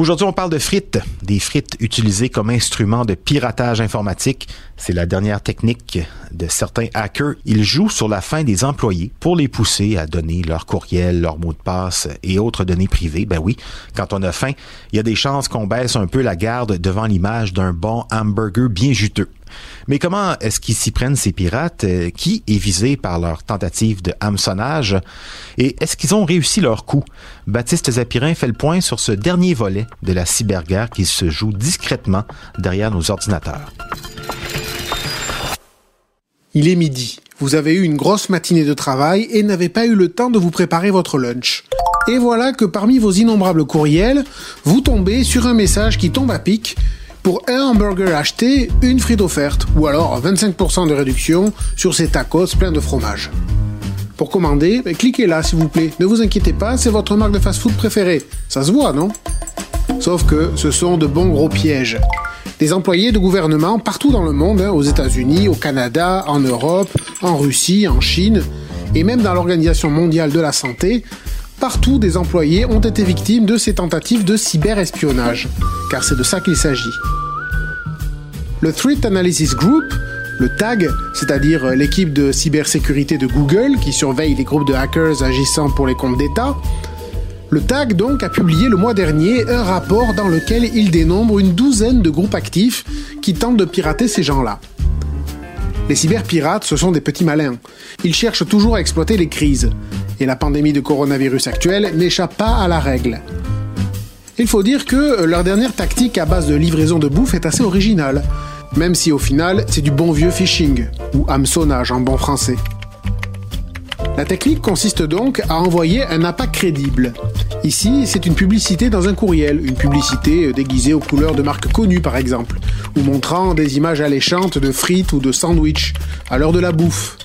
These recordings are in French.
Aujourd'hui, on parle de frites, des frites utilisées comme instrument de piratage informatique. C'est la dernière technique de certains hackers. Ils jouent sur la faim des employés pour les pousser à donner leur courriel, leur mot de passe et autres données privées. Ben oui, quand on a faim, il y a des chances qu'on baisse un peu la garde devant l'image d'un bon hamburger bien juteux. Mais comment est-ce qu'ils s'y prennent ces pirates? Euh, qui est visé par leur tentative de hameçonnage? Et est-ce qu'ils ont réussi leur coup? Baptiste Zapirin fait le point sur ce dernier volet de la cyberguerre qui se joue discrètement derrière nos ordinateurs. Il est midi. Vous avez eu une grosse matinée de travail et n'avez pas eu le temps de vous préparer votre lunch. Et voilà que parmi vos innombrables courriels, vous tombez sur un message qui tombe à pic pour un hamburger acheté, une frite offerte, ou alors 25% de réduction sur ces tacos pleins de fromage. Pour commander, ben, cliquez là s'il vous plaît. Ne vous inquiétez pas, c'est votre marque de fast-food préférée. Ça se voit, non? Sauf que ce sont de bons gros pièges. Des employés de gouvernement partout dans le monde, hein, aux États-Unis, au Canada, en Europe, en Russie, en Chine, et même dans l'Organisation mondiale de la santé, partout des employés ont été victimes de ces tentatives de cyberespionnage, car c'est de ça qu'il s'agit. Le Threat Analysis Group, le TAG, c'est-à-dire l'équipe de cybersécurité de Google qui surveille les groupes de hackers agissant pour les comptes d'État, le TAG donc a publié le mois dernier un rapport dans lequel il dénombre une douzaine de groupes actifs qui tentent de pirater ces gens-là. Les cyberpirates, ce sont des petits malins. Ils cherchent toujours à exploiter les crises. Et la pandémie de coronavirus actuelle n'échappe pas à la règle. Il faut dire que leur dernière tactique à base de livraison de bouffe est assez originale, même si au final c'est du bon vieux phishing, ou hameçonnage en bon français. La technique consiste donc à envoyer un appât crédible. Ici, c'est une publicité dans un courriel, une publicité déguisée aux couleurs de marques connues par exemple, ou montrant des images alléchantes de frites ou de sandwichs à l'heure de la bouffe.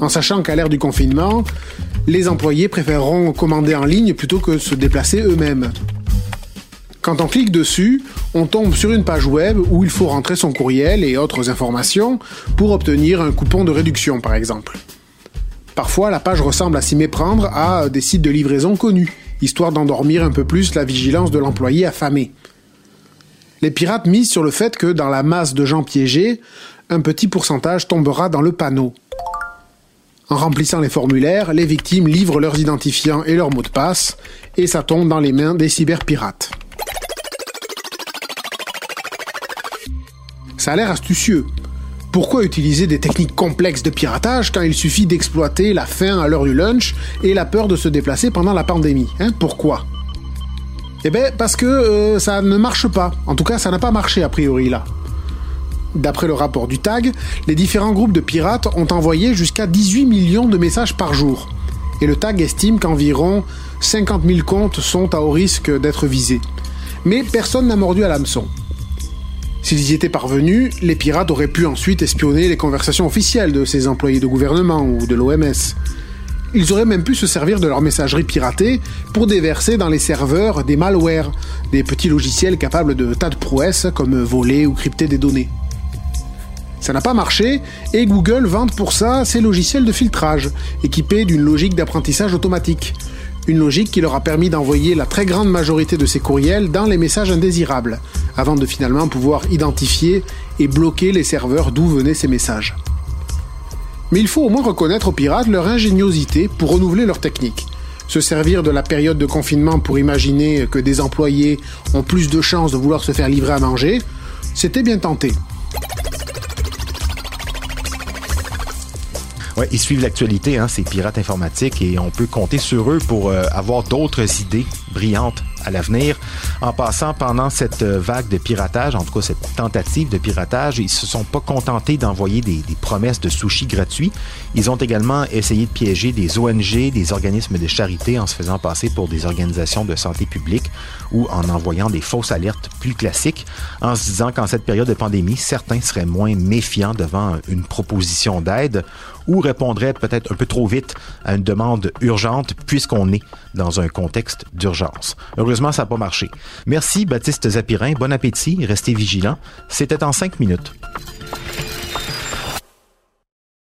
En sachant qu'à l'ère du confinement, les employés préféreront commander en ligne plutôt que se déplacer eux-mêmes. Quand on clique dessus, on tombe sur une page web où il faut rentrer son courriel et autres informations pour obtenir un coupon de réduction par exemple. Parfois, la page ressemble à s'y méprendre à des sites de livraison connus, histoire d'endormir un peu plus la vigilance de l'employé affamé. Les pirates misent sur le fait que dans la masse de gens piégés, un petit pourcentage tombera dans le panneau. En remplissant les formulaires, les victimes livrent leurs identifiants et leurs mots de passe, et ça tombe dans les mains des cyberpirates. Ça a l'air astucieux, pourquoi utiliser des techniques complexes de piratage quand il suffit d'exploiter la faim à l'heure du lunch et la peur de se déplacer pendant la pandémie hein Pourquoi? Eh bien, parce que euh, ça ne marche pas. En tout cas, ça n'a pas marché a priori là. D'après le rapport du TAG, les différents groupes de pirates ont envoyé jusqu'à 18 millions de messages par jour. Et le TAG estime qu'environ 50 000 comptes sont à haut risque d'être visés. Mais personne n'a mordu à l'hameçon. S'ils y étaient parvenus, les pirates auraient pu ensuite espionner les conversations officielles de ces employés de gouvernement ou de l'OMS. Ils auraient même pu se servir de leur messagerie piratée pour déverser dans les serveurs des malwares, des petits logiciels capables de tas de prouesses comme voler ou crypter des données. Ça n'a pas marché et Google vante pour ça ses logiciels de filtrage, équipés d'une logique d'apprentissage automatique. Une logique qui leur a permis d'envoyer la très grande majorité de ces courriels dans les messages indésirables, avant de finalement pouvoir identifier et bloquer les serveurs d'où venaient ces messages. Mais il faut au moins reconnaître aux pirates leur ingéniosité pour renouveler leur technique. Se servir de la période de confinement pour imaginer que des employés ont plus de chances de vouloir se faire livrer à manger, c'était bien tenté. Ils suivent l'actualité, hein, ces pirates informatiques, et on peut compter sur eux pour euh, avoir d'autres idées brillantes à l'avenir. En passant pendant cette euh, vague de piratage, en tout cas cette tentative de piratage, ils se sont pas contentés d'envoyer des, des, promesses de sushi gratuits. Ils ont également essayé de piéger des ONG, des organismes de charité en se faisant passer pour des organisations de santé publique ou en envoyant des fausses alertes plus classiques, en se disant qu'en cette période de pandémie, certains seraient moins méfiants devant une proposition d'aide ou répondrait peut-être un peu trop vite à une demande urgente puisqu'on est dans un contexte d'urgence. Heureusement, ça n'a pas marché. Merci Baptiste Zapirin, bon appétit, restez vigilants. C'était en cinq minutes.